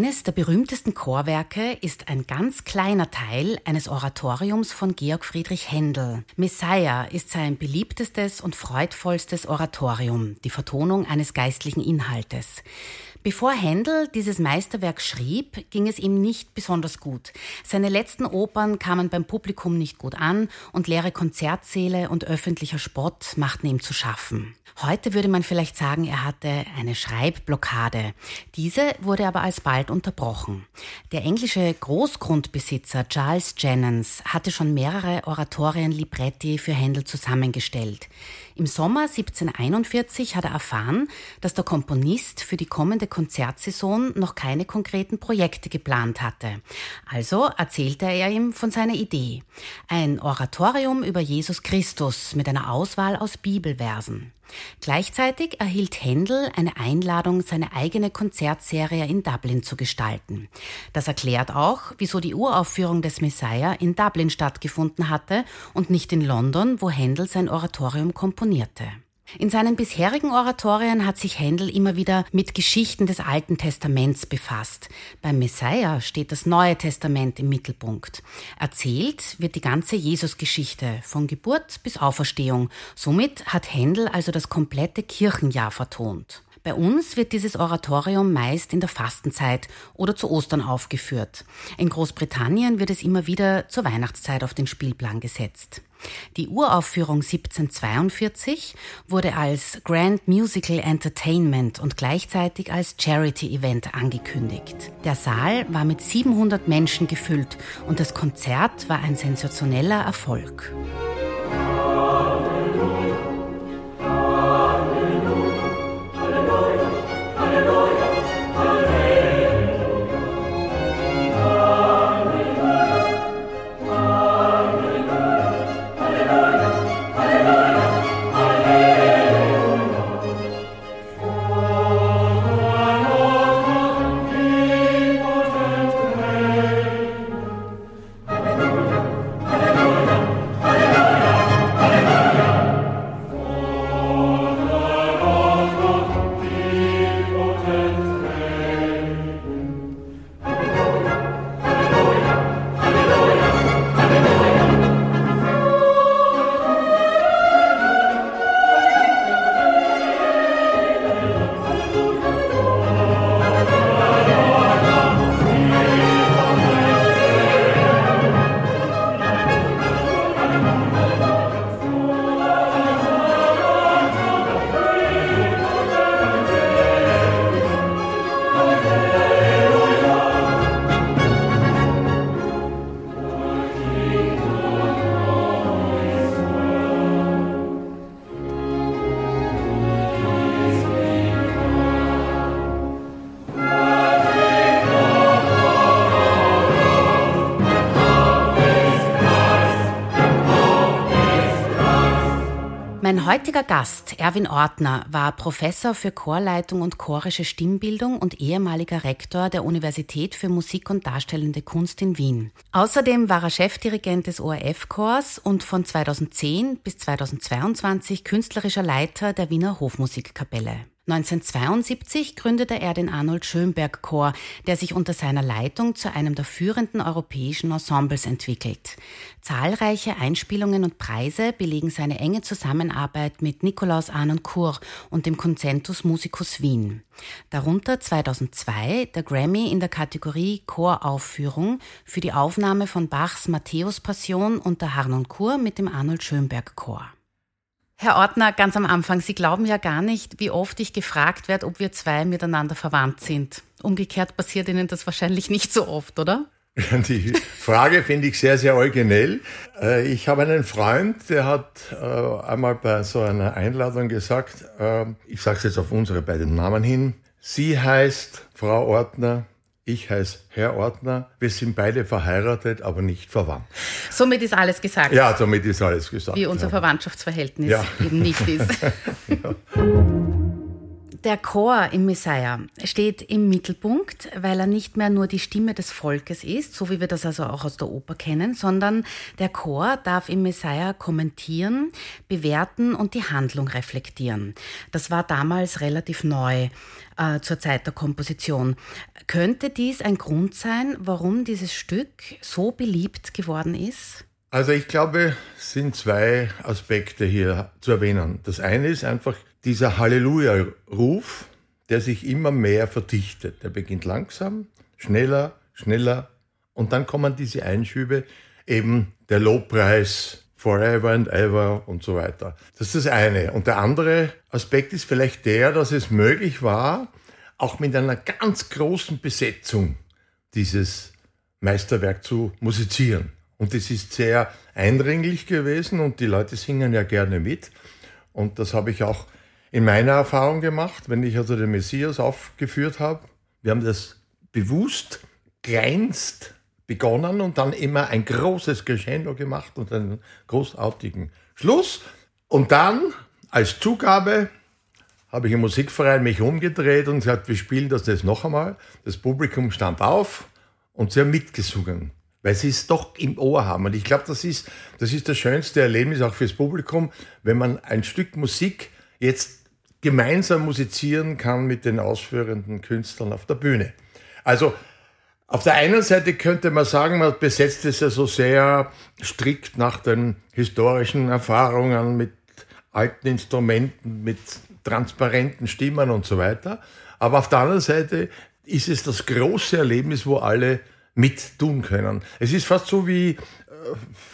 Eines der berühmtesten Chorwerke ist ein ganz kleiner Teil eines Oratoriums von Georg Friedrich Händel. Messiah ist sein beliebtestes und freudvollstes Oratorium, die Vertonung eines geistlichen Inhaltes. Bevor Händel dieses Meisterwerk schrieb, ging es ihm nicht besonders gut. Seine letzten Opern kamen beim Publikum nicht gut an und leere Konzertsäle und öffentlicher Spott machten ihm zu schaffen. Heute würde man vielleicht sagen, er hatte eine Schreibblockade. Diese wurde aber alsbald unterbrochen. Der englische Großgrundbesitzer Charles Jennens hatte schon mehrere Oratorien-Libretti für Händel zusammengestellt. Im Sommer 1741 hat er erfahren, dass der Komponist für die kommende Konzertsaison noch keine konkreten Projekte geplant hatte. Also erzählte er ihm von seiner Idee. Ein Oratorium über Jesus Christus mit einer Auswahl aus Bibelversen. Gleichzeitig erhielt Händel eine Einladung, seine eigene Konzertserie in Dublin zu gestalten. Das erklärt auch, wieso die Uraufführung des Messiah in Dublin stattgefunden hatte und nicht in London, wo Händel sein Oratorium komponierte. In seinen bisherigen Oratorien hat sich Händel immer wieder mit Geschichten des Alten Testaments befasst. Beim Messiah steht das Neue Testament im Mittelpunkt. Erzählt wird die ganze Jesusgeschichte von Geburt bis Auferstehung. Somit hat Händel also das komplette Kirchenjahr vertont. Bei uns wird dieses Oratorium meist in der Fastenzeit oder zu Ostern aufgeführt. In Großbritannien wird es immer wieder zur Weihnachtszeit auf den Spielplan gesetzt. Die Uraufführung 1742 wurde als Grand Musical Entertainment und gleichzeitig als Charity Event angekündigt. Der Saal war mit 700 Menschen gefüllt und das Konzert war ein sensationeller Erfolg. Heutiger Gast, Erwin Ortner, war Professor für Chorleitung und chorische Stimmbildung und ehemaliger Rektor der Universität für Musik und Darstellende Kunst in Wien. Außerdem war er Chefdirigent des ORF-Chors und von 2010 bis 2022 künstlerischer Leiter der Wiener Hofmusikkapelle. 1972 gründete er den Arnold Schönberg Chor, der sich unter seiner Leitung zu einem der führenden europäischen Ensembles entwickelt. Zahlreiche Einspielungen und Preise belegen seine enge Zusammenarbeit mit Nikolaus Arnoncourt und dem Concentus Musicus Wien. Darunter 2002 der Grammy in der Kategorie Choraufführung für die Aufnahme von Bachs Matthäus Passion unter Harnoncourt mit dem Arnold Schönberg Chor. Herr Ortner, ganz am Anfang, Sie glauben ja gar nicht, wie oft ich gefragt werde, ob wir zwei miteinander verwandt sind. Umgekehrt passiert Ihnen das wahrscheinlich nicht so oft, oder? Die Frage finde ich sehr, sehr originell. Äh, ich habe einen Freund, der hat äh, einmal bei so einer Einladung gesagt, äh, ich sage es jetzt auf unsere beiden Namen hin, sie heißt Frau Ortner Ich heiße Herr Ordner. Wir sind beide verheiratet, aber nicht verwandt. Somit ist alles gesagt. Ja, somit ist alles gesagt. Wie unser. Verwandtschaftsverhältnis ja. eben nicht ist. ja. Der Chor im Messiah steht im Mittelpunkt, weil er nicht mehr nur die Stimme des Volkes ist, so wie wir das also auch aus der Oper kennen, sondern der Chor darf im Messiah kommentieren, bewerten und die Handlung reflektieren. Das war damals relativ neu äh, zur Zeit der Komposition. Könnte dies ein Grund sein, warum dieses Stück so beliebt geworden ist? Also ich glaube, es sind zwei Aspekte hier zu erwähnen. Das eine ist einfach dieser Halleluja-Ruf, der sich immer mehr verdichtet. Der beginnt langsam, schneller, schneller und dann kommen diese Einschübe, eben der Lobpreis, forever and ever und so weiter. Das ist das eine. Und der andere Aspekt ist vielleicht der, dass es möglich war, auch mit einer ganz großen Besetzung dieses Meisterwerk zu musizieren. Und es ist sehr eindringlich gewesen und die Leute singen ja gerne mit. Und das habe ich auch in meiner Erfahrung gemacht, wenn ich also den Messias aufgeführt habe. Wir haben das bewusst kleinst begonnen und dann immer ein großes Crescendo gemacht und einen großartigen Schluss. Und dann als Zugabe habe ich im Musikverein mich umgedreht und gesagt, wir spielen das jetzt noch einmal. Das Publikum stand auf und sie haben mitgesungen weil sie es doch im Ohr haben. Und ich glaube, das ist, das ist das schönste Erlebnis auch fürs Publikum, wenn man ein Stück Musik jetzt gemeinsam musizieren kann mit den ausführenden Künstlern auf der Bühne. Also auf der einen Seite könnte man sagen, man besetzt es ja so sehr strikt nach den historischen Erfahrungen mit alten Instrumenten, mit transparenten Stimmen und so weiter. Aber auf der anderen Seite ist es das große Erlebnis, wo alle mit tun können. Es ist fast so wie, äh,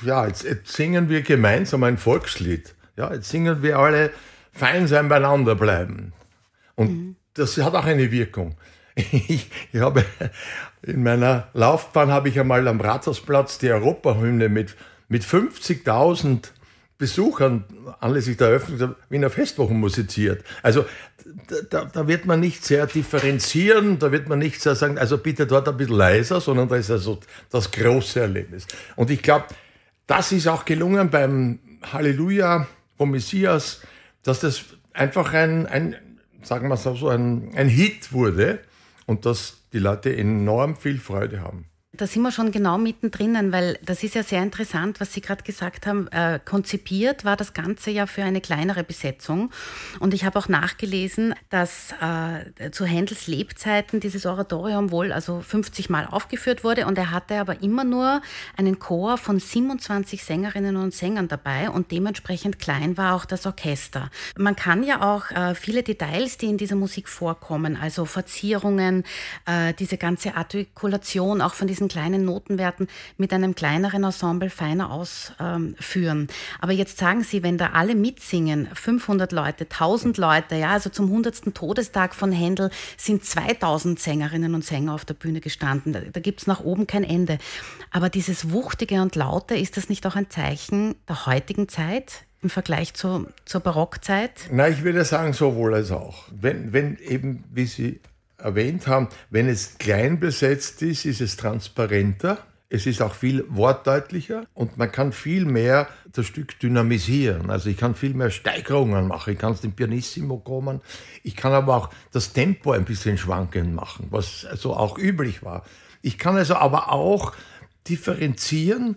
ja, jetzt, jetzt singen wir gemeinsam ein Volkslied. Ja, jetzt singen wir alle fein sein beieinander bleiben. Und mhm. das hat auch eine Wirkung. Ich, ich, habe in meiner Laufbahn habe ich einmal am Rathausplatz die Europahymne mit, mit 50.000 Besuchern anlässlich der Eröffnung der Wiener Festwochen musiziert. Also da, da, wird man nicht sehr differenzieren, da wird man nicht sehr sagen, also bitte dort ein bisschen leiser, sondern da ist also das große Erlebnis. Und ich glaube, das ist auch gelungen beim Halleluja vom Messias, dass das einfach ein, ein sagen wir so, ein, ein Hit wurde und dass die Leute enorm viel Freude haben. Da sind wir schon genau mittendrin, weil das ist ja sehr interessant, was Sie gerade gesagt haben. Äh, konzipiert war das Ganze ja für eine kleinere Besetzung. Und ich habe auch nachgelesen, dass äh, zu Händels Lebzeiten dieses Oratorium wohl also 50 Mal aufgeführt wurde. Und er hatte aber immer nur einen Chor von 27 Sängerinnen und Sängern dabei. Und dementsprechend klein war auch das Orchester. Man kann ja auch äh, viele Details, die in dieser Musik vorkommen, also Verzierungen, äh, diese ganze Artikulation auch von diesen diesen kleinen Notenwerten mit einem kleineren Ensemble feiner ausführen. Aber jetzt sagen Sie, wenn da alle mitsingen, 500 Leute, 1000 Leute, ja, also zum 100. Todestag von Händel sind 2000 Sängerinnen und Sänger auf der Bühne gestanden. Da, da gibt es nach oben kein Ende. Aber dieses Wuchtige und Laute, ist das nicht auch ein Zeichen der heutigen Zeit? im Vergleich zu, zur Barockzeit? Na, ich würde sagen, sowohl als auch. Wenn, wenn eben, wie Sie erwähnt haben, wenn es klein besetzt ist, ist es transparenter. Es ist auch viel wortdeutlicher und man kann viel mehr das Stück dynamisieren. Also ich kann viel mehr Steigerungen machen. Ich kann es dem Pianissimo kommen. Ich kann aber auch das Tempo ein bisschen schwankend machen, was also auch üblich war. Ich kann also aber auch differenzieren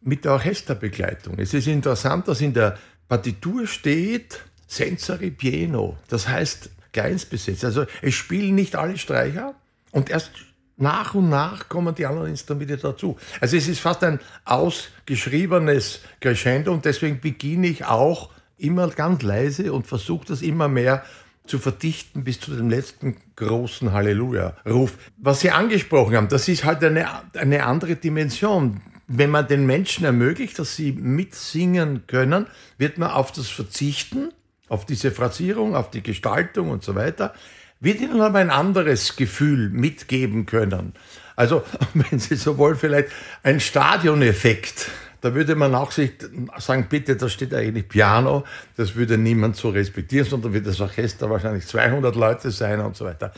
mit der Orchesterbegleitung. Es ist interessant, dass in der Partitur steht Sensori Pieno. Das heißt, Kleins besetzt. Also es spielen nicht alle Streicher und erst nach und nach kommen die anderen Instrumente dazu. Also es ist fast ein ausgeschriebenes Crescendo und deswegen beginne ich auch immer ganz leise und versuche das immer mehr zu verdichten bis zu dem letzten großen Halleluja-Ruf. Was Sie angesprochen haben, das ist halt eine, eine andere Dimension. Wenn man den Menschen ermöglicht, dass sie mitsingen können, wird man auf das verzichten auf diese Phrasierung, auf die Gestaltung und so weiter, wird ihnen aber ein anderes Gefühl mitgeben können. Also, wenn Sie sowohl vielleicht ein Stadioneffekt, da würde man auch sich sagen, bitte, da steht eigentlich Piano, das würde niemand so respektieren, sondern wird das Orchester wahrscheinlich 200 Leute sein und so weiter.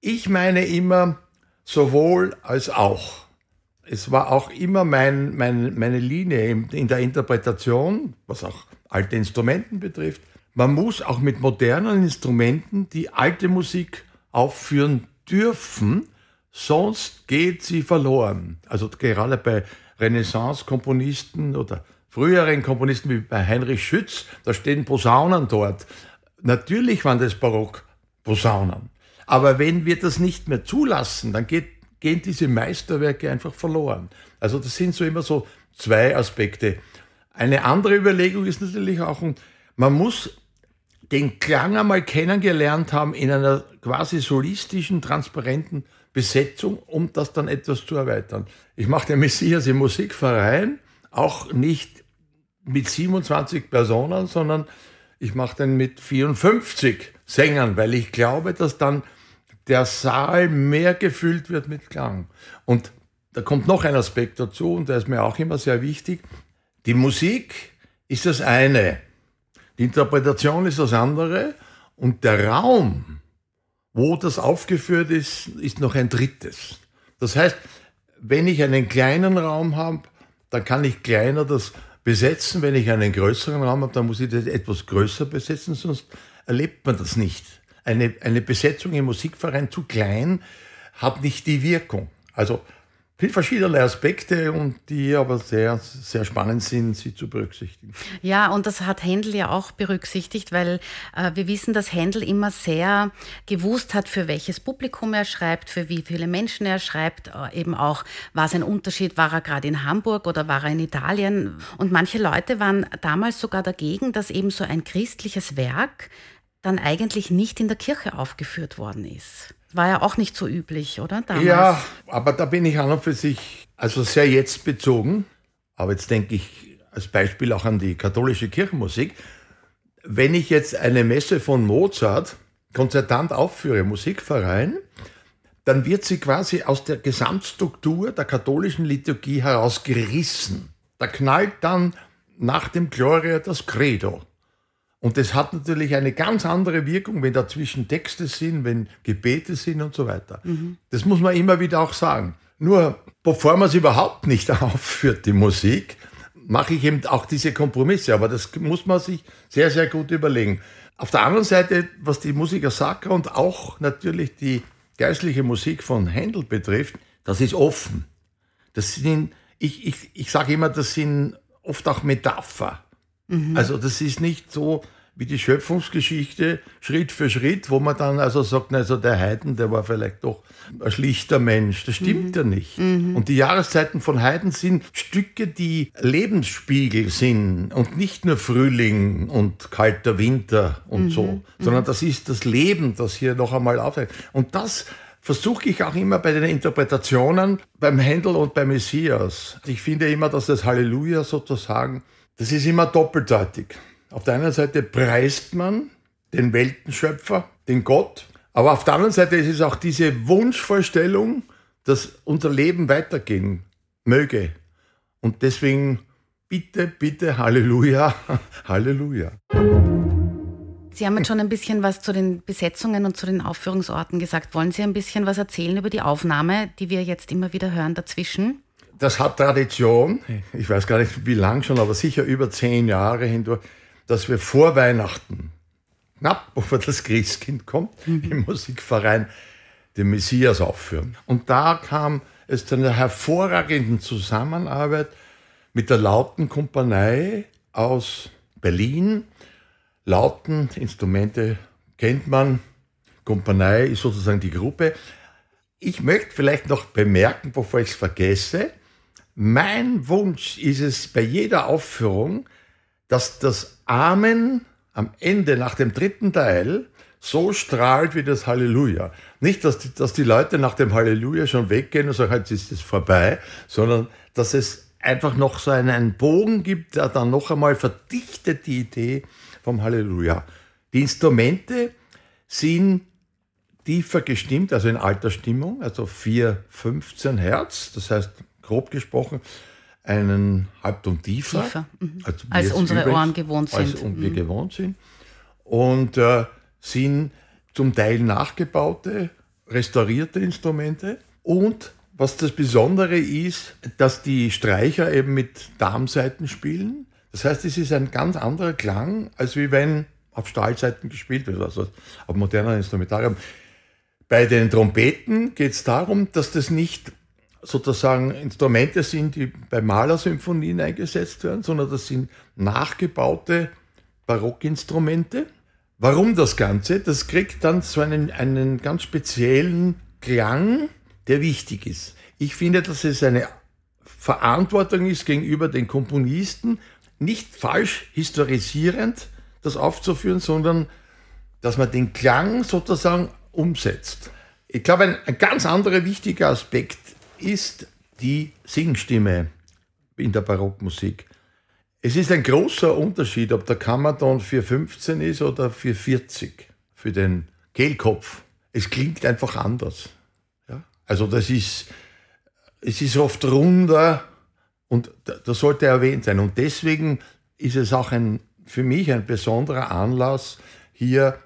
Ich meine immer, sowohl als auch. Es war auch immer mein, mein, meine Linie in der Interpretation, was auch alte Instrumenten betrifft. Man muss auch mit modernen Instrumenten die alte Musik aufführen dürfen, sonst geht sie verloren. Also gerade bei Renaissance-Komponisten oder früheren Komponisten wie bei Heinrich Schütz, da stehen Posaunen dort. Natürlich waren das Barock-Posaunen. Aber wenn wir das nicht mehr zulassen, dann geht, gehen diese Meisterwerke einfach verloren. Also das sind so immer so zwei Aspekte. Eine andere Überlegung ist natürlich auch, man muss den Klang einmal kennengelernt haben in einer quasi solistischen, transparenten Besetzung, um das dann etwas zu erweitern. Ich mache den Messias im Musikverein, auch nicht mit 27 Personen, sondern ich mache den mit 54 Sängern, weil ich glaube, dass dann der Saal mehr gefüllt wird mit Klang. Und da kommt noch ein Aspekt dazu, und der ist mir auch immer sehr wichtig. Die Musik ist das eine, die Interpretation ist das andere und der Raum, wo das aufgeführt ist, ist noch ein drittes. Das heißt, wenn ich einen kleinen Raum habe, dann kann ich kleiner das besetzen. Wenn ich einen größeren Raum habe, dann muss ich das etwas größer besetzen, sonst erlebt man das nicht. Eine, eine Besetzung im Musikverein zu klein hat nicht die Wirkung. Also viele verschiedene Aspekte und die aber sehr, sehr spannend sind, sie zu berücksichtigen. Ja, und das hat Händel ja auch berücksichtigt, weil äh, wir wissen, dass Händel immer sehr gewusst hat, für welches Publikum er schreibt, für wie viele Menschen er schreibt, äh, eben auch, war es ein Unterschied, war er gerade in Hamburg oder war er in Italien. Und manche Leute waren damals sogar dagegen, dass eben so ein christliches Werk dann eigentlich nicht in der Kirche aufgeführt worden ist. War ja auch nicht so üblich, oder? Damals. Ja, aber da bin ich an und für sich also sehr jetzt bezogen. Aber jetzt denke ich als Beispiel auch an die katholische Kirchenmusik. Wenn ich jetzt eine Messe von Mozart konzertant aufführe, Musikverein, dann wird sie quasi aus der Gesamtstruktur der katholischen Liturgie herausgerissen. Da knallt dann nach dem Gloria das Credo. Und das hat natürlich eine ganz andere Wirkung, wenn dazwischen Texte sind, wenn Gebete sind und so weiter. Mhm. Das muss man immer wieder auch sagen. Nur bevor man es überhaupt nicht aufführt, die Musik, mache ich eben auch diese Kompromisse. Aber das muss man sich sehr, sehr gut überlegen. Auf der anderen Seite, was die Musiker Sacra und auch natürlich die geistliche Musik von Händel betrifft, das ist offen. Das sind, ich, ich, ich sage immer, das sind oft auch Metapher. Mhm. Also das ist nicht so, wie die Schöpfungsgeschichte Schritt für Schritt, wo man dann also sagt, also der Haydn, der war vielleicht doch ein schlichter Mensch. Das stimmt mhm. ja nicht. Mhm. Und die Jahreszeiten von Haydn sind Stücke, die Lebensspiegel sind und nicht nur Frühling und kalter Winter und mhm. so, sondern mhm. das ist das Leben, das hier noch einmal aufzeigt. Und das versuche ich auch immer bei den Interpretationen beim Händel und beim Messias. Ich finde immer, dass das Halleluja sozusagen, das ist immer doppeldeutig. Auf der einen Seite preist man den Weltenschöpfer, den Gott, aber auf der anderen Seite ist es auch diese Wunschvorstellung, dass unser Leben weitergehen möge. Und deswegen bitte, bitte, Halleluja, Halleluja. Sie haben jetzt schon ein bisschen was zu den Besetzungen und zu den Aufführungsorten gesagt. Wollen Sie ein bisschen was erzählen über die Aufnahme, die wir jetzt immer wieder hören dazwischen? Das hat Tradition. Ich weiß gar nicht, wie lang schon, aber sicher über zehn Jahre hindurch dass wir vor Weihnachten, knapp bevor das Christkind kommt, mhm. im Musikverein den Messias aufführen. Und da kam es zu einer hervorragenden Zusammenarbeit mit der Lauten Kompanie aus Berlin. Lauten Instrumente kennt man. Kompanie ist sozusagen die Gruppe. Ich möchte vielleicht noch bemerken, bevor ich es vergesse, mein Wunsch ist es bei jeder Aufführung, dass das Amen am Ende nach dem dritten Teil so strahlt wie das Halleluja. Nicht, dass die, dass die Leute nach dem Halleluja schon weggehen und sagen, jetzt ist es vorbei, sondern dass es einfach noch so einen Bogen gibt, der dann noch einmal verdichtet die Idee vom Halleluja. Die Instrumente sind tiefer gestimmt, also in alter Stimmung, also 4, 15 Hertz, das heißt grob gesprochen einen Halbton tiefer, tiefer. Mhm. als, als unsere übrigens, Ohren gewohnt sind. Wir mhm. gewohnt sind. Und äh, sind zum Teil nachgebaute, restaurierte Instrumente. Und was das Besondere ist, dass die Streicher eben mit Darmseiten spielen. Das heißt, es ist ein ganz anderer Klang, als wie wenn auf Stahlseiten gespielt wird, also auf moderner Instrumentarium. Bei den Trompeten geht es darum, dass das nicht sozusagen Instrumente sind, die bei Malersymphonien eingesetzt werden, sondern das sind nachgebaute Barockinstrumente. Warum das Ganze? Das kriegt dann so einen, einen ganz speziellen Klang, der wichtig ist. Ich finde, dass es eine Verantwortung ist gegenüber den Komponisten, nicht falsch historisierend das aufzuführen, sondern dass man den Klang sozusagen umsetzt. Ich glaube, ein, ein ganz anderer wichtiger Aspekt ist die Singstimme in der Barockmusik. Es ist ein großer Unterschied, ob der Kammerton 415 ist oder 440 für den Kehlkopf. Es klingt einfach anders. Ja? Also das ist, es ist oft runder und das sollte erwähnt sein. Und deswegen ist es auch ein, für mich ein besonderer Anlass, hier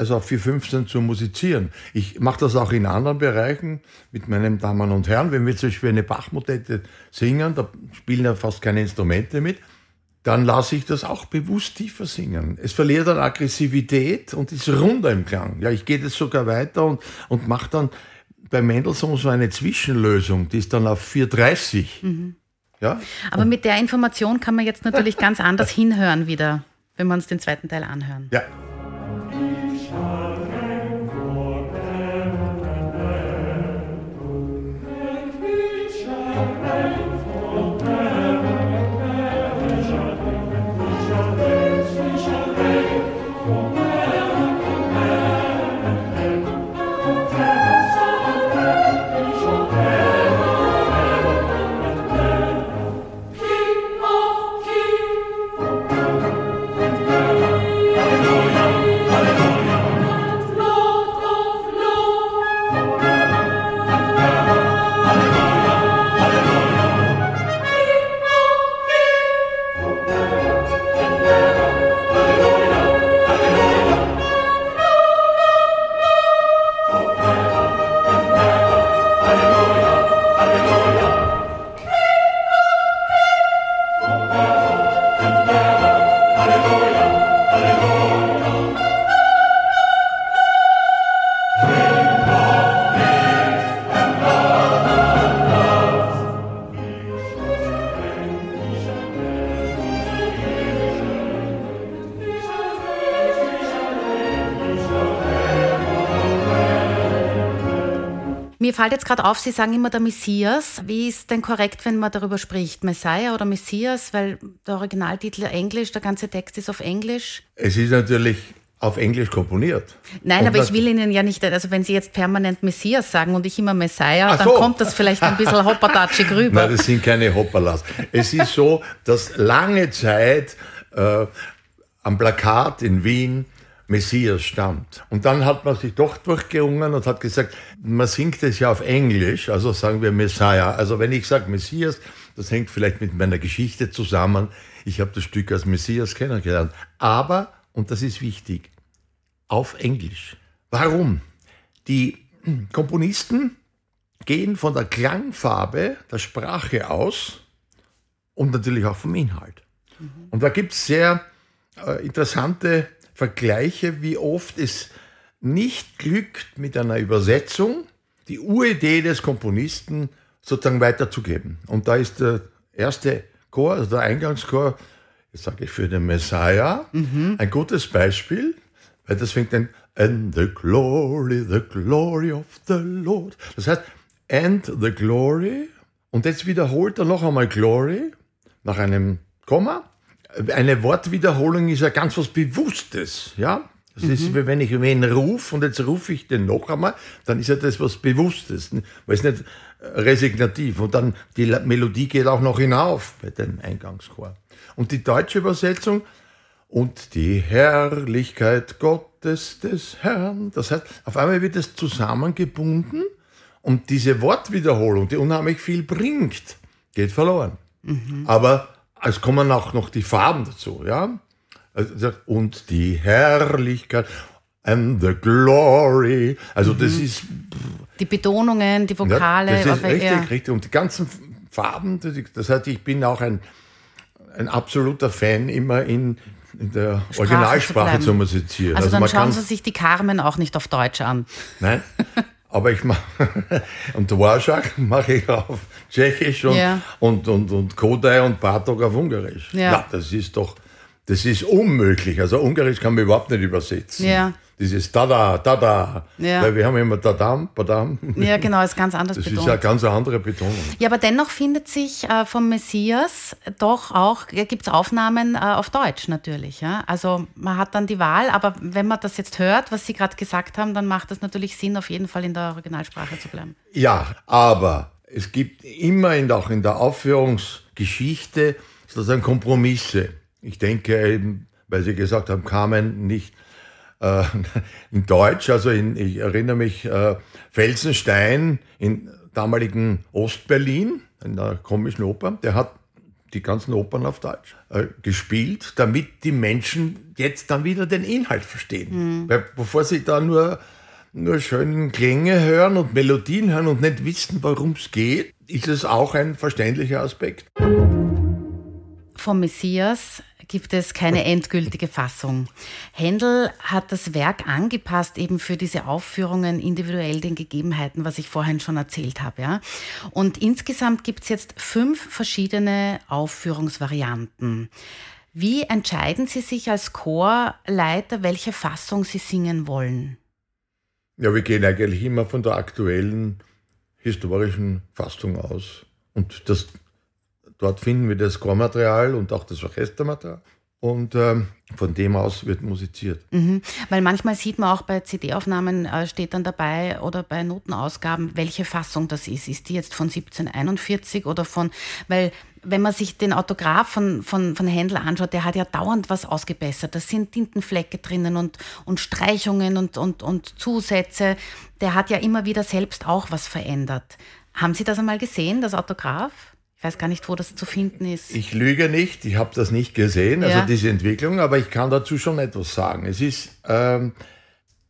also auf 415 zu musizieren. Ich mache das auch in anderen Bereichen mit meinen Damen und Herren. Wenn wir zum Beispiel eine Bachmodette singen, da spielen ja fast keine Instrumente mit, dann lasse ich das auch bewusst tiefer singen. Es verliert an Aggressivität und ist runder im Klang. Ja, ich gehe das sogar weiter und, und mache dann bei Mendelssohn so eine Zwischenlösung, die ist dann auf 430. Mhm. Ja? Aber mit der Information kann man jetzt natürlich ganz anders hinhören wieder, wenn wir uns den zweiten Teil anhören. Ja. Amen. Fällt jetzt gerade auf, Sie sagen immer der Messias. Wie ist denn korrekt, wenn man darüber spricht? Messiah oder Messias? Weil der Originaltitel Englisch, der ganze Text ist auf Englisch. Es ist natürlich auf Englisch komponiert. Nein, und aber ich will Ihnen ja nicht, also wenn Sie jetzt permanent Messias sagen und ich immer Messiah, dann so. kommt das vielleicht ein bisschen hoppertatschig rüber. Nein, das sind keine Hopperlas. Es ist so, dass lange Zeit äh, am Plakat in Wien Messias stammt. Und dann hat man sich doch durchgerungen und hat gesagt, man singt es ja auf Englisch, also sagen wir Messiah. Also wenn ich sage Messias, das hängt vielleicht mit meiner Geschichte zusammen. Ich habe das Stück als Messias kennengelernt. Aber, und das ist wichtig, auf Englisch. Warum? Die Komponisten gehen von der Klangfarbe der Sprache aus und natürlich auch vom Inhalt. Mhm. Und da gibt es sehr äh, interessante vergleiche, wie oft es nicht glückt, mit einer Übersetzung die Uridee des Komponisten sozusagen weiterzugeben. Und da ist der erste Chor, also der Eingangschor, jetzt sage ich für den Messiah, mhm. ein gutes Beispiel, weil das fängt dann And the glory, the glory of the Lord. Das heißt, and the glory, und jetzt wiederholt er noch einmal glory nach einem Komma eine Wortwiederholung ist ja ganz was Bewusstes, ja. Das mhm. ist, wenn ich wen rufe und jetzt rufe ich den noch einmal, dann ist ja das was Bewusstes, weil es nicht resignativ und dann die Melodie geht auch noch hinauf bei dem Eingangschor. Und die deutsche Übersetzung und die Herrlichkeit Gottes des Herrn, das heißt, auf einmal wird es zusammengebunden und diese Wortwiederholung, die unheimlich viel bringt, geht verloren. Mhm. Aber es kommen auch noch die Farben dazu, ja. Also, und die Herrlichkeit. and the glory. Also das mhm. ist... Die Betonungen, die Vokale. Ja, das ist richtig, ja. richtig. Und die ganzen Farben, das heißt, ich bin auch ein, ein absoluter Fan immer in, in der Sprache Originalsprache zu, zu musizieren. Also, also dann schauen Sie sich die Carmen auch nicht auf Deutsch an. Nein, aber ich mache, und Dvorak mache ich auf Tschechisch und, ja. und, und, und Kodai und Bartok auf Ungarisch. Ja. ja. das ist doch, das ist unmöglich. Also Ungarisch kann man überhaupt nicht übersetzen. Ja dieses Tada, Tada. Ja. Weil wir haben immer Tadam, Badam. Ja, genau, ist ganz anders Das betont. ist ja eine ganz andere Betonung. Ja, aber dennoch findet sich äh, vom Messias doch auch, gibt es Aufnahmen äh, auf Deutsch natürlich. Ja? Also man hat dann die Wahl, aber wenn man das jetzt hört, was Sie gerade gesagt haben, dann macht es natürlich Sinn, auf jeden Fall in der Originalsprache zu bleiben. Ja, aber es gibt immer in, auch in der Aufführungsgeschichte sozusagen Kompromisse. Ich denke eben, weil Sie gesagt haben, Carmen nicht äh, in Deutsch, also in, ich erinnere mich, äh, Felsenstein in damaligen Ostberlin, in der komischen Oper, der hat die ganzen Opern auf Deutsch äh, gespielt, damit die Menschen jetzt dann wieder den Inhalt verstehen. Mhm. Weil bevor sie da nur, nur schöne Klänge hören und Melodien hören und nicht wissen, worum es geht, ist es auch ein verständlicher Aspekt. Vom Messias gibt es keine endgültige Fassung. Händel hat das Werk angepasst eben für diese Aufführungen individuell den Gegebenheiten, was ich vorhin schon erzählt habe. Ja? Und insgesamt gibt es jetzt fünf verschiedene Aufführungsvarianten. Wie entscheiden Sie sich als Chorleiter, welche Fassung Sie singen wollen? Ja, wir gehen eigentlich immer von der aktuellen historischen Fassung aus. Und das Dort finden wir das Chormaterial und auch das Orchestermaterial. Und ähm, von dem aus wird musiziert. Mhm. Weil manchmal sieht man auch bei CD-Aufnahmen, äh, steht dann dabei oder bei Notenausgaben, welche Fassung das ist. Ist die jetzt von 1741 oder von, weil wenn man sich den Autograph von, von, von Händel anschaut, der hat ja dauernd was ausgebessert. Da sind Tintenflecke drinnen und, und Streichungen und, und, und Zusätze. Der hat ja immer wieder selbst auch was verändert. Haben Sie das einmal gesehen, das Autograph? Ich weiß gar nicht, wo das zu finden ist. Ich lüge nicht, ich habe das nicht gesehen, also ja. diese Entwicklung, aber ich kann dazu schon etwas sagen. Es ist, ähm,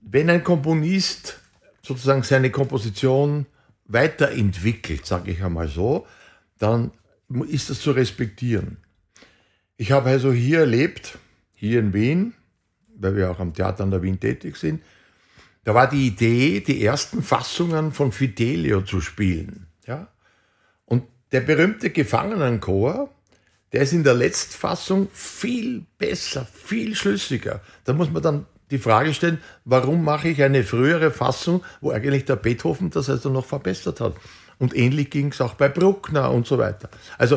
wenn ein Komponist sozusagen seine Komposition weiterentwickelt, sage ich einmal so, dann ist das zu respektieren. Ich habe also hier erlebt, hier in Wien, weil wir auch am Theater an der Wien tätig sind, da war die Idee, die ersten Fassungen von Fidelio zu spielen. Der berühmte Gefangenenchor, der ist in der Letztfassung viel besser, viel schlüssiger. Da muss man dann die Frage stellen, warum mache ich eine frühere Fassung, wo eigentlich der Beethoven das also noch verbessert hat. Und ähnlich ging es auch bei Bruckner und so weiter. Also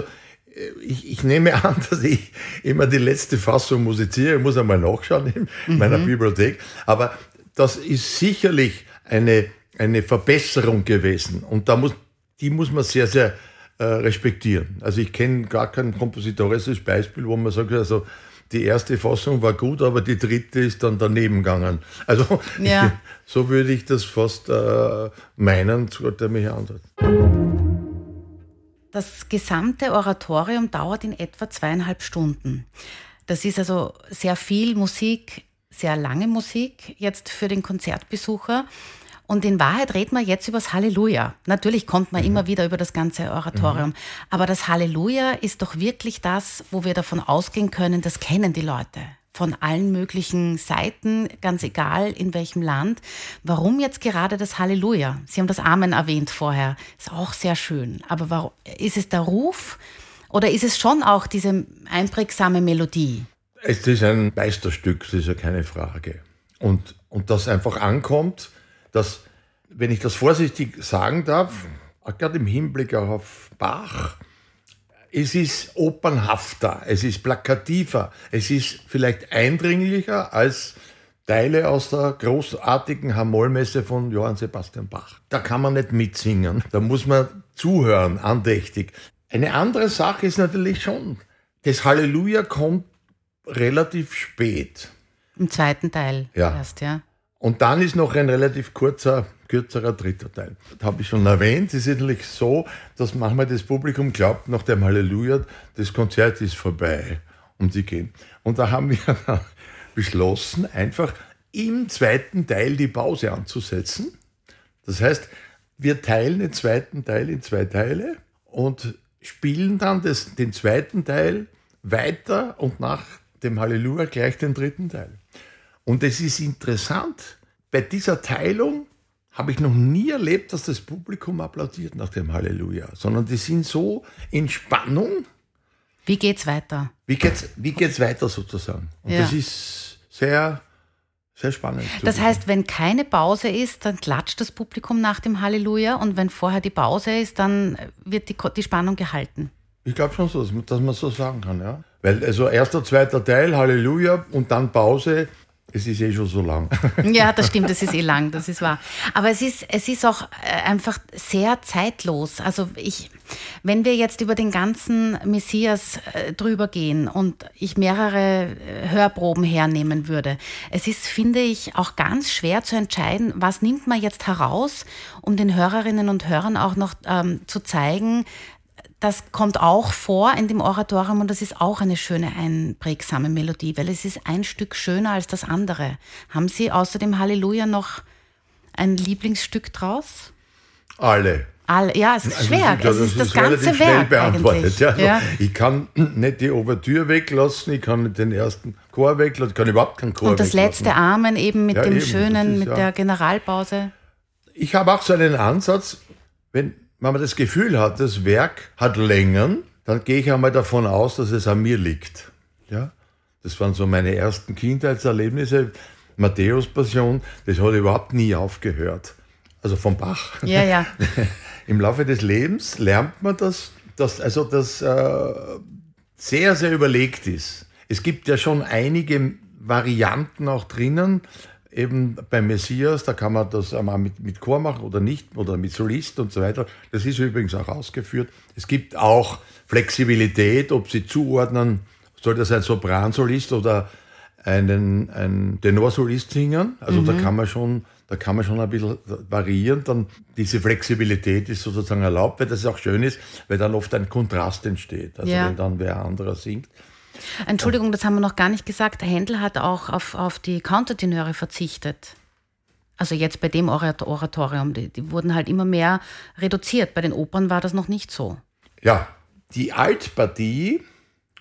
äh, ich, ich, nehme an, dass ich immer die letzte Fassung musiziere. Ich muss einmal nachschauen in mhm. meiner Bibliothek. Aber das ist sicherlich eine, eine Verbesserung gewesen. Und da muss, die muss man sehr, sehr äh, respektieren. Also ich kenne gar kein kompositorisches Beispiel, wo man sagt, also die erste Fassung war gut, aber die dritte ist dann daneben gegangen. Also ja. so würde ich das fast äh, meinen, der mich anschaut. Das gesamte Oratorium dauert in etwa zweieinhalb Stunden. Das ist also sehr viel Musik, sehr lange Musik jetzt für den Konzertbesucher. Und in Wahrheit reden wir jetzt über das Halleluja. Natürlich kommt man mhm. immer wieder über das ganze Oratorium. Mhm. Aber das Halleluja ist doch wirklich das, wo wir davon ausgehen können, das kennen die Leute von allen möglichen Seiten, ganz egal in welchem Land. Warum jetzt gerade das Halleluja? Sie haben das Amen erwähnt vorher. Ist auch sehr schön. Aber warum, ist es der Ruf oder ist es schon auch diese einprägsame Melodie? Es ist ein Meisterstück, das ist ja keine Frage. Und, und das einfach ankommt, dass, wenn ich das vorsichtig sagen darf, gerade im Hinblick auf Bach, es ist opernhafter, es ist plakativer, es ist vielleicht eindringlicher als Teile aus der großartigen Hamollmesse von Johann Sebastian Bach. Da kann man nicht mitsingen, da muss man zuhören, andächtig. Eine andere Sache ist natürlich schon, das Halleluja kommt relativ spät. Im zweiten Teil ja. erst, ja. Und dann ist noch ein relativ kurzer, kürzerer dritter Teil. Das habe ich schon erwähnt. Es ist natürlich so, dass manchmal das Publikum glaubt, nach dem Halleluja, das Konzert ist vorbei und sie gehen. Und da haben wir beschlossen, einfach im zweiten Teil die Pause anzusetzen. Das heißt, wir teilen den zweiten Teil in zwei Teile und spielen dann das, den zweiten Teil weiter und nach dem Halleluja gleich den dritten Teil. Und es ist interessant, bei dieser Teilung habe ich noch nie erlebt, dass das Publikum applaudiert nach dem Halleluja, sondern die sind so in Spannung. Wie geht's weiter? Wie geht's, wie geht's weiter sozusagen? Und ja. das ist sehr, sehr spannend. Das heißt, wenn keine Pause ist, dann klatscht das Publikum nach dem Halleluja und wenn vorher die Pause ist, dann wird die, die Spannung gehalten. Ich glaube schon so, dass man so sagen kann, ja. Weil also erster, zweiter Teil, Halleluja und dann Pause, es ist eh schon so lang. Ja, das stimmt, das ist eh lang, das ist wahr. Aber es ist, es ist auch äh, einfach sehr zeitlos. Also ich, wenn wir jetzt über den ganzen Messias äh, drüber gehen und ich mehrere äh, Hörproben hernehmen würde, es ist, finde ich, auch ganz schwer zu entscheiden, was nimmt man jetzt heraus, um den Hörerinnen und Hörern auch noch ähm, zu zeigen, das kommt auch vor in dem Oratorium und das ist auch eine schöne, einprägsame Melodie, weil es ist ein Stück schöner als das andere. Haben Sie außer dem Halleluja noch ein Lieblingsstück draus? Alle. Alle. Ja, es ist also schwer. Das, es ist das, das ganze Werk beantwortet. Ja, also ja. Ich kann nicht die Ouvertüre weglassen, ich kann nicht den ersten Chor weglassen, ich kann überhaupt keinen Chor Und das weglassen. letzte Amen eben mit ja, dem eben, schönen, ist, mit der Generalpause. Ich habe auch so einen Ansatz, wenn wenn man das Gefühl hat, das Werk hat Längen, dann gehe ich einmal davon aus, dass es an mir liegt. Ja? Das waren so meine ersten Kindheitserlebnisse. Matthäus Passion, das hat überhaupt nie aufgehört. Also vom Bach. Ja, ja. Im Laufe des Lebens lernt man das, dass also das äh, sehr, sehr überlegt ist. Es gibt ja schon einige Varianten auch drinnen, eben beim Messias, da kann man das einmal mit, mit Chor machen oder nicht, oder mit Solist und so weiter. Das ist übrigens auch ausgeführt. Es gibt auch Flexibilität, ob Sie zuordnen, soll das ein Sopransolist oder einen, ein Tenorsolist singen. Also mhm. da kann man schon, da kann man schon ein bisschen variieren. Dann diese Flexibilität ist sozusagen erlaubt, weil das auch schön ist, weil dann oft ein Kontrast entsteht. Also ja. wenn dann wer anderer singt. Entschuldigung, das haben wir noch gar nicht gesagt. Händel hat auch auf, auf die Countertenöre verzichtet. Also jetzt bei dem Oratorium, die, die, wurden halt immer mehr reduziert. Bei den Opern war das noch nicht so. Ja, die Altpartie,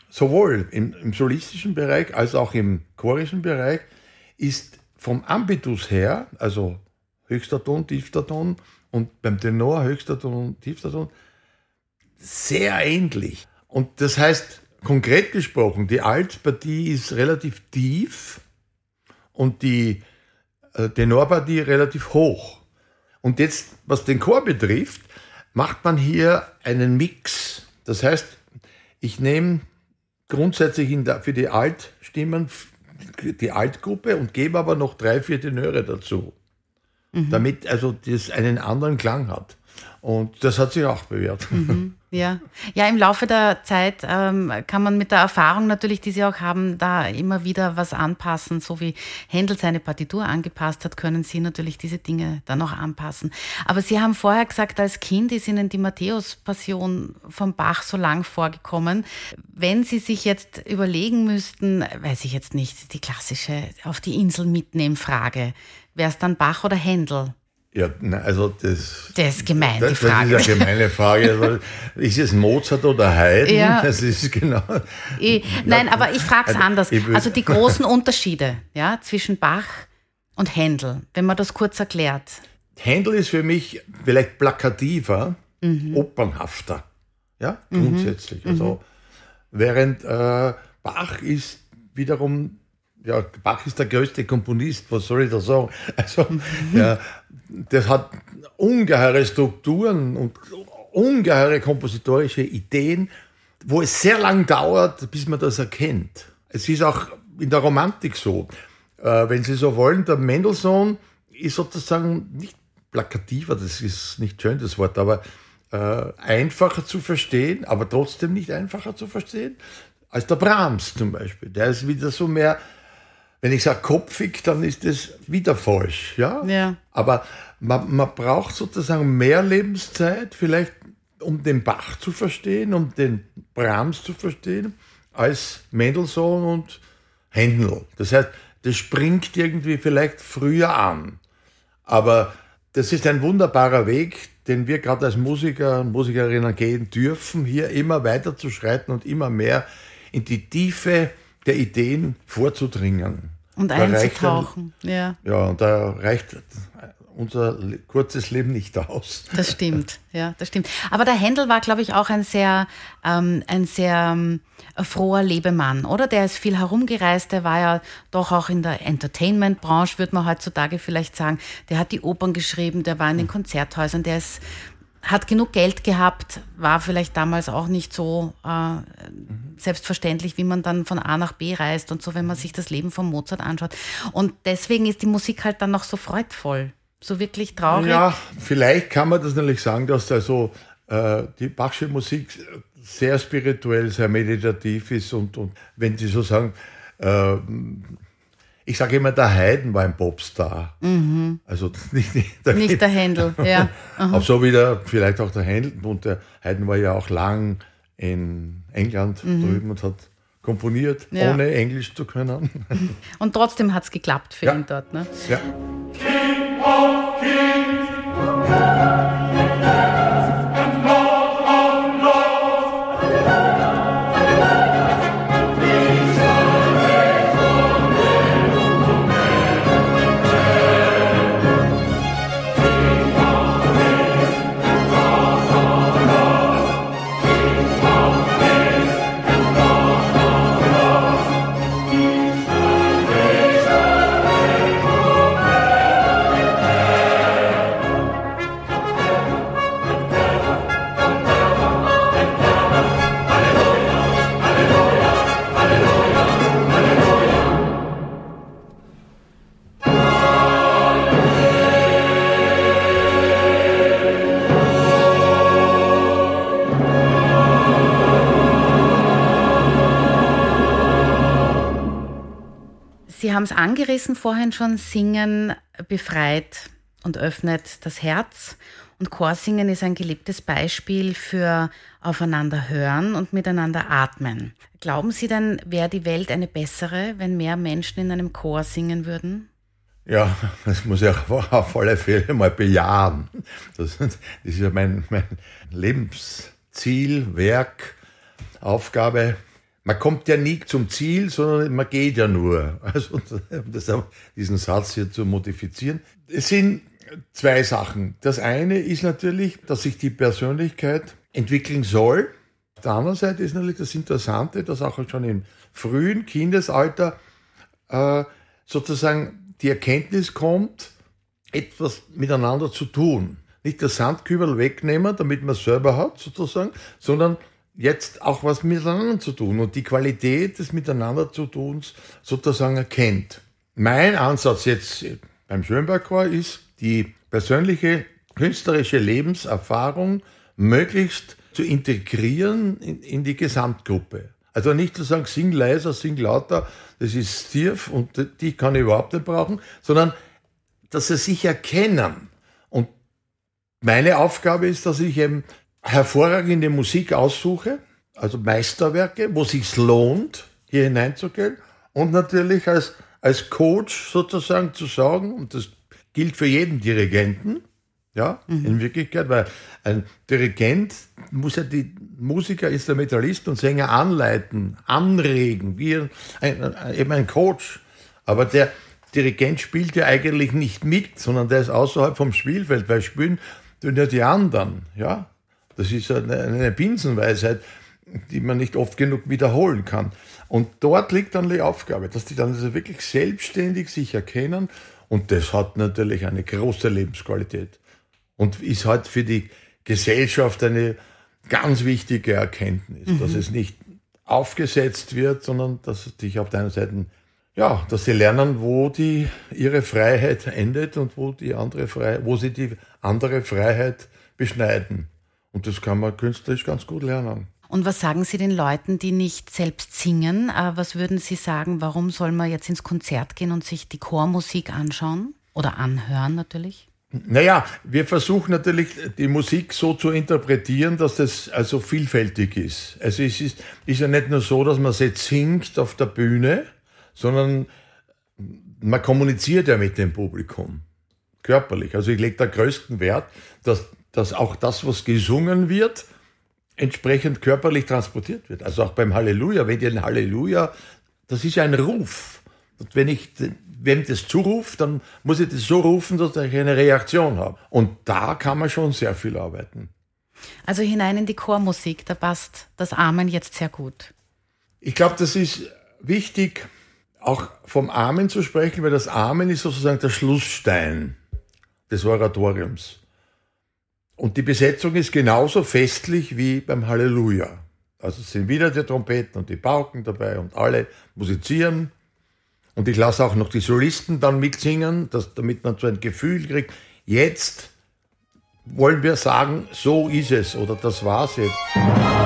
sowohl im, im solistischen Bereich als auch im chorischen Bereich, ist vom Ambitus her, also höchster Ton, tiefster Ton und beim Tenor höchster Ton, tiefster Ton, sehr ähnlich. Und das heißt, Konkret gesprochen, die Altpartie ist relativ tief und die äh, Tenorpartie relativ hoch. Und jetzt, was den Chor betrifft, macht man hier einen Mix. Das heißt, ich nehme grundsätzlich für die Altstimmen die Altgruppe und gebe aber noch drei, vier Tenöre dazu. Mhm. Damit also das einen anderen Klang hat. Und das hat sich auch bewährt. Mhm. Ja. ja, im Laufe der Zeit ähm, kann man mit der Erfahrung natürlich, die Sie auch haben, da immer wieder was anpassen. So wie Händel seine Partitur angepasst hat, können Sie natürlich diese Dinge dann auch anpassen. Aber Sie haben vorher gesagt, als Kind ist Ihnen die Matthäus-Passion vom Bach so lang vorgekommen. Wenn Sie sich jetzt überlegen müssten, weiß ich jetzt nicht, die klassische auf die Insel mitnehmen Frage, wäre es dann Bach oder Händel? Ja, also das, das ist gemein, das, die Frage. Das ist eine gemeine Frage. Also, ist es Mozart oder Haydn? Ja. Das ist genau. Ich, nein, aber ich frage es also, anders. Also die großen Unterschiede ja, zwischen Bach und Händel, wenn man das kurz erklärt. Händel ist für mich vielleicht plakativer, mhm. opernhafter. Ja, mhm. grundsätzlich. Mhm. Also, während äh, Bach ist wiederum ja, Bach ist der größte Komponist, was soll ich da sagen? Also, ja, das hat ungeheure Strukturen und ungeheure kompositorische Ideen, wo es sehr lang dauert, bis man das erkennt. Es ist auch in der Romantik so. Äh, wenn Sie so wollen, der Mendelssohn ist sozusagen nicht plakativer, das ist nicht schön das Wort, aber äh, einfacher zu verstehen, aber trotzdem nicht einfacher zu verstehen als der Brahms zum Beispiel. Der ist wieder so mehr wenn ich sage kopfig, dann ist das wieder falsch. Ja? ja. Aber man, man braucht sozusagen mehr Lebenszeit, vielleicht um den Bach zu verstehen, um den Brahms zu verstehen, als Mendelssohn und Händel. Das heißt, das springt irgendwie vielleicht früher an. Aber das ist ein wunderbarer Weg, den wir gerade als Musiker und Musikerinnen gehen dürfen, hier immer weiter zu schreiten und immer mehr in die Tiefe der Ideen vorzudringen. Und einzutauchen, ja. Ja, und da reicht unser kurzes Leben nicht aus. Das stimmt, ja, das stimmt. Aber der Händel war, glaube ich, auch ein sehr, ähm, ein sehr ähm, froher Lebemann, oder? Der ist viel herumgereist, der war ja doch auch in der Entertainment-Branche, würde man heutzutage vielleicht sagen. Der hat die Opern geschrieben, der war in den Konzerthäusern, der ist hat genug Geld gehabt, war vielleicht damals auch nicht so äh, selbstverständlich, wie man dann von A nach B reist und so, wenn man sich das Leben von Mozart anschaut. Und deswegen ist die Musik halt dann noch so freudvoll so wirklich traurig? Ja, vielleicht kann man das natürlich sagen, dass da so äh, die Bachsche Musik sehr spirituell, sehr meditativ ist und, und wenn Sie so sagen, äh, ich sage immer, der Haydn war ein Popstar. Mhm. Also nicht, nicht der, nicht der Händel, ja. Aber so wie der, vielleicht auch der Händel. Und der Haydn war ja auch lang in England mhm. drüben und hat komponiert, ja. ohne Englisch zu können. Und trotzdem hat es geklappt für ja. ihn dort. Ne? Ja. of kings. Angerissen vorhin schon, Singen befreit und öffnet das Herz. Und Chorsingen ist ein geliebtes Beispiel für aufeinander hören und miteinander atmen. Glauben Sie denn, wäre die Welt eine bessere, wenn mehr Menschen in einem Chor singen würden? Ja, das muss ich auf alle Fälle mal bejahen. Das, das ist ja mein, mein Lebensziel, Werk, Aufgabe, man kommt ja nie zum Ziel, sondern man geht ja nur. Also, das, diesen Satz hier zu modifizieren. Es sind zwei Sachen. Das eine ist natürlich, dass sich die Persönlichkeit entwickeln soll. Auf der anderen Seite ist natürlich das Interessante, dass auch schon im frühen Kindesalter äh, sozusagen die Erkenntnis kommt, etwas miteinander zu tun. Nicht das Sandkübel wegnehmen, damit man es selber hat, sozusagen, sondern jetzt auch was miteinander zu tun und die Qualität des Miteinander zu tun sozusagen erkennt. Mein Ansatz jetzt beim Schönberg-Chor ist, die persönliche künstlerische Lebenserfahrung möglichst zu integrieren in, in, die Gesamtgruppe. Also nicht zu sagen, sing leiser, sing lauter, das ist stief und die kann ich überhaupt nicht brauchen, sondern dass sie sich erkennen. Und meine Aufgabe ist, dass ich eben hervorragende Musik aussuche, also Meisterwerke, wo sich's lohnt, hier hineinzugehen und natürlich als, als Coach sozusagen zu sagen, und das gilt für jeden Dirigenten, ja, mhm. in Wirklichkeit, weil ein Dirigent muss ja die Musiker, Instrumentalist und Sänger anleiten, anregen, wie ein, ein, eben ein Coach. Aber der Dirigent spielt ja eigentlich nicht mit, sondern der ist außerhalb vom Spielfeld, weil spielen tun ja die anderen, ja. Das ist eine, eine Binsenweisheit, die man nicht oft genug wiederholen kann. Und dort liegt dann die Aufgabe, dass die dann also wirklich selbstständig sich erkennen. Und das hat natürlich eine große Lebensqualität. Und ist halt für die Gesellschaft eine ganz wichtige Erkenntnis, mhm. dass es nicht aufgesetzt wird, sondern dass sich auf der einen Seite, ja, dass sie lernen, wo die, ihre Freiheit endet und wo die andere Freiheit, wo sie die andere Freiheit beschneiden. Und das kann man künstlerisch ganz gut lernen. Und was sagen Sie den Leuten, die nicht selbst singen? Äh, was würden Sie sagen, warum soll man jetzt ins Konzert gehen und sich die Chormusik anschauen? Oder anhören natürlich? Naja, wir versuchen natürlich die Musik so zu interpretieren, dass das also vielfältig ist. Also es ist, ist ja nicht nur so, dass man jetzt singt auf der Bühne, sondern man kommuniziert ja mit dem Publikum körperlich. Also ich lege da größten Wert, dass, dass auch das, was gesungen wird, entsprechend körperlich transportiert wird. Also auch beim Halleluja, wenn ihr ein Halleluja, das ist ja ein Ruf. Und wenn ich wem das zuruft, dann muss ich das so rufen, dass ich eine Reaktion habe. Und da kann man schon sehr viel arbeiten. Also hinein in die Chormusik, da passt das Amen jetzt sehr gut. Ich glaube, das ist wichtig, auch vom Amen zu sprechen, weil das Amen ist sozusagen der Schlussstein des Oratoriums. Und die Besetzung ist genauso festlich wie beim Halleluja. Also sind wieder die Trompeten und die Pauken dabei und alle musizieren. Und ich lasse auch noch die Solisten dann mitsingen, dass, damit man so ein Gefühl kriegt. Jetzt wollen wir sagen, so ist es oder das war's jetzt.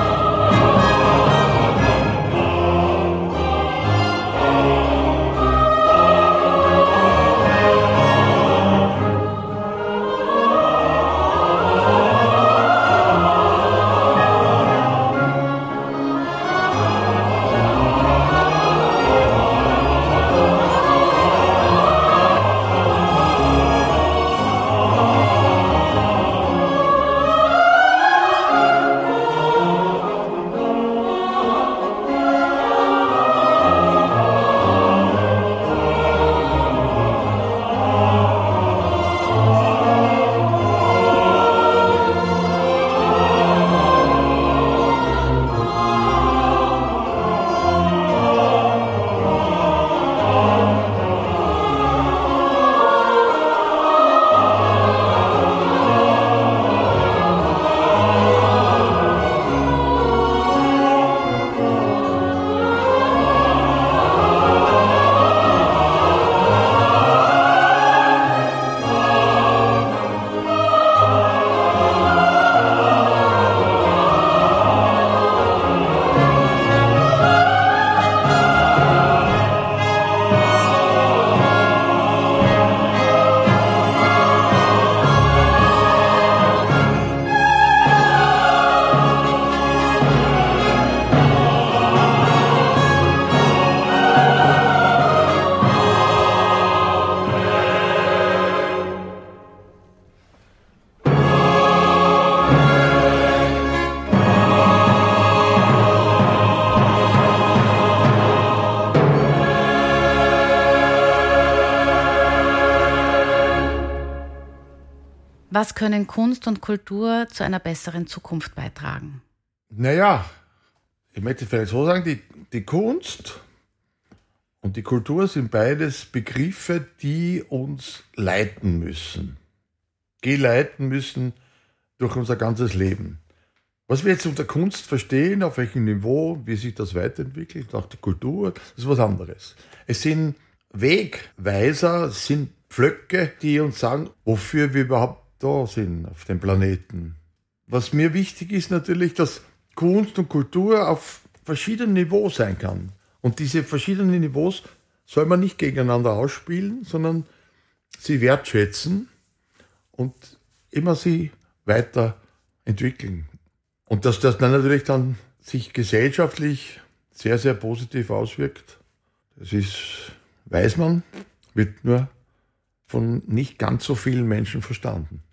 Was können Kunst und Kultur zu einer besseren Zukunft beitragen? Naja, ich möchte vielleicht so sagen, die, die Kunst und die Kultur sind beides Begriffe, die uns leiten müssen. Geleiten müssen durch unser ganzes Leben. Was wir jetzt unter Kunst verstehen, auf welchem Niveau, wie sich das weiterentwickelt, auch die Kultur, das ist was anderes. Es sind Wegweiser, es sind Pflöcke, die uns sagen, wofür wir überhaupt da sind auf dem Planeten. Was mir wichtig ist natürlich, dass Kunst und Kultur auf verschiedenen Niveaus sein kann. Und diese verschiedenen Niveaus soll man nicht gegeneinander ausspielen, sondern sie wertschätzen und immer sie weiterentwickeln. Und dass das dann natürlich dann sich gesellschaftlich sehr, sehr positiv auswirkt, das ist, weiß man, wird nur von nicht ganz so vielen Menschen verstanden.